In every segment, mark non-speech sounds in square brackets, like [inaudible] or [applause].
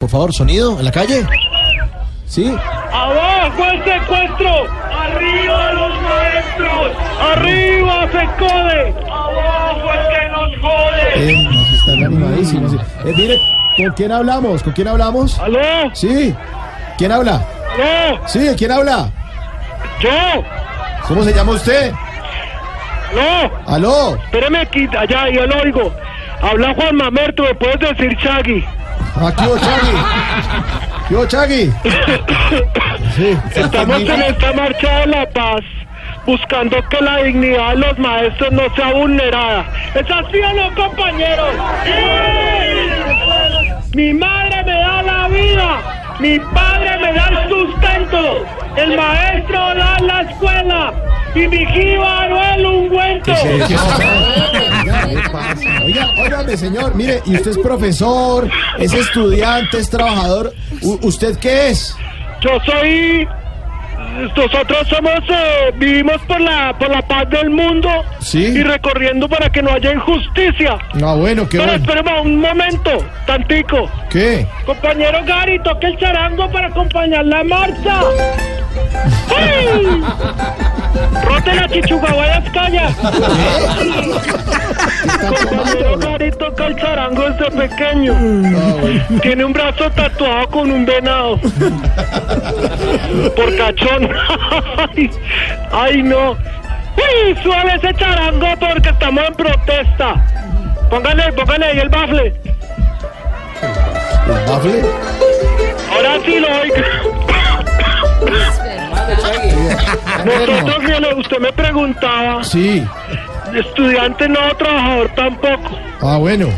Por favor, sonido en la calle. Sí. ¡Abajo el secuestro! ¡Arriba los maestros! ¡Arriba FECODE! ¡Abajo el que nos jode! Eh, nos están animadísimos. Eh, mire, ¿con quién hablamos? ¿Con quién hablamos? ¿Aló? Sí. ¿Quién habla? ¿Aló? Sí, ¿quién habla? ¿Yo? ¿Cómo se llama usted? ¿Aló? ¿Aló? Espéreme aquí, allá, yo lo oigo. Habla Juan Mamerto, ¿me puedes decir Chagui? Aquí, Chagui. Yo, Chagui. Sí. Estamos en esta marcha de la paz buscando que la dignidad de los maestros no sea vulnerada. ¿Es así o no, compañeros? Mi madre me da la vida, mi padre me da el sustento, el maestro da la escuela y mi jíbaro el ungüento. ¿qué pasa? [laughs] Oiga, óigame, señor, mire, y usted es profesor, es estudiante, es trabajador. U- ¿Usted qué es? Yo soy... Nosotros somos, eh, vivimos por la, por la paz del mundo Sí. y recorriendo para que no haya injusticia. Ah, bueno, qué Pero bueno. espérame un momento, tantico. ¿Qué? Compañero Gary, toque el charango para acompañar la marcha. ¡Ay! [laughs] ¡Rote la chichugahuayas, calla! Compañero Gary toca el charango desde pequeño. Tiene un brazo tatuado con un venado. Por cachón. Ay, ay, no. Uy, suave ese charango porque estamos en protesta. Póngale, póngale ahí el bafle. ¿El bafle? Ahora sí lo oigo. Nosotros, usted me preguntaba, Sí. Estudiante no, trabajador tampoco. Ah, bueno.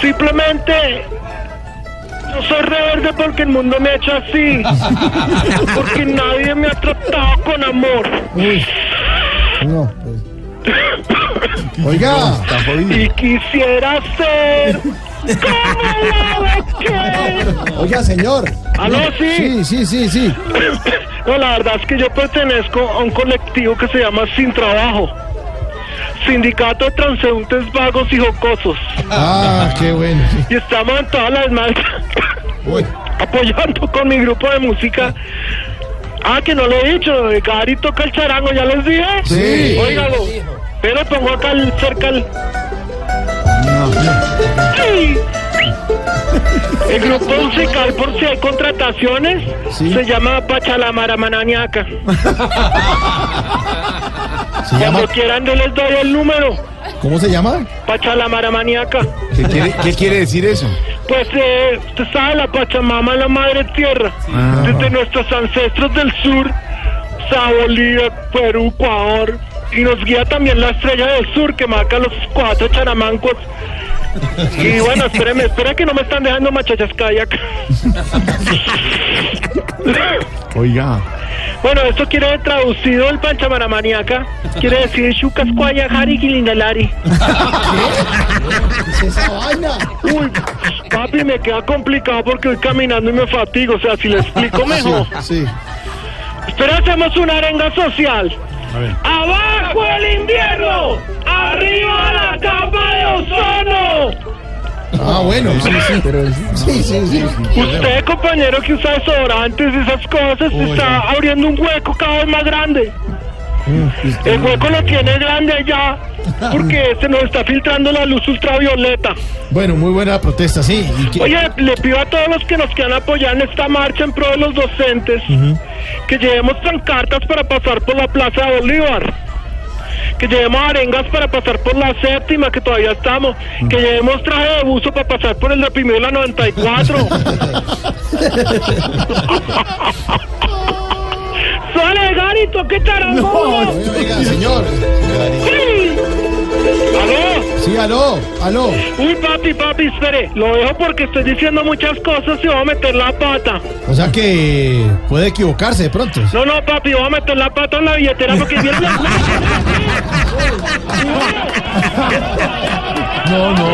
Simplemente yo soy reverde porque el mundo me ha hecho así. [laughs] Porque nadie me ha tratado con amor. Uy. No, pues. Oiga. Y quisiera ser como. Oiga, señor. ¿Aló, sí? Sí, sí, sí, sí. No, la verdad es que yo pertenezco a un colectivo que se llama Sin Trabajo. Sindicato de Transeúntes Vagos y Jocosos. Ah, qué bueno. Y estamos en todas las marchas [laughs] apoyando con mi grupo de música. Ah, que no lo he dicho, Gary toca el charango, ¿ya les dije? Sí. Óigalo. Pero pongo acá el- cerca el... Sí. El grupo musical, por si hay contrataciones, Sí. se llama Pachalamaramaniaca. [laughs] Cuando quieran, yo les doy el número. ¿Cómo se llama? Pachalamaramaniaca. ¿Qué quiere, qué quiere decir eso? Pues eh, usted sabe, la Pachamama es la madre tierra. Desde nuestros ancestros del sur, o sea, Bolivia, Perú, Ecuador. Y nos guía también la estrella del sur que marca los cuatro charamancos. [laughs] Y bueno, espéreme, espera que no me están dejando machachas kayak. Oiga. Bueno, esto quiere traducido el panchamaramaniaca. Quiere decir Shukasquaya Hari Gilingalari. ¿Qué es esa vaina? Uy, papi, me queda complicado porque voy caminando y me fatigo. O sea, si le explico mejor. Sí. Pero hacemos una arenga social. A ver. ¡Abajo el invierno! ¡Arriba la capa de ozono! Ah, bueno, sí, sí, pero sí, sí, sí. Usted, compañero que usa desodorantes y esas cosas, está abriendo un hueco cada vez más grande. El hueco lo tiene grande ya, porque se nos está filtrando la luz ultravioleta. Bueno, muy buena protesta, sí. Oye, le pido a todos los que nos quieran apoyar en esta marcha en pro de los docentes que llevemos pancartas para pasar por la Plaza de Bolívar. Que llevemos arengas para pasar por la séptima, que todavía estamos. Que llevemos traje de buzo para pasar por el de primero de la 94. ¡Sale, Garito! ¡Qué charango! Oiga, señor. ¡Sí! ¿Aló? Sí, aló, aló. Uy, papi, papi, espere. Lo dejo porque estoy diciendo muchas cosas y voy a meter la pata. O sea que puede equivocarse de pronto. No, no, papi, voy a meter la pata en la billetera porque viene la... [laughs] No, no,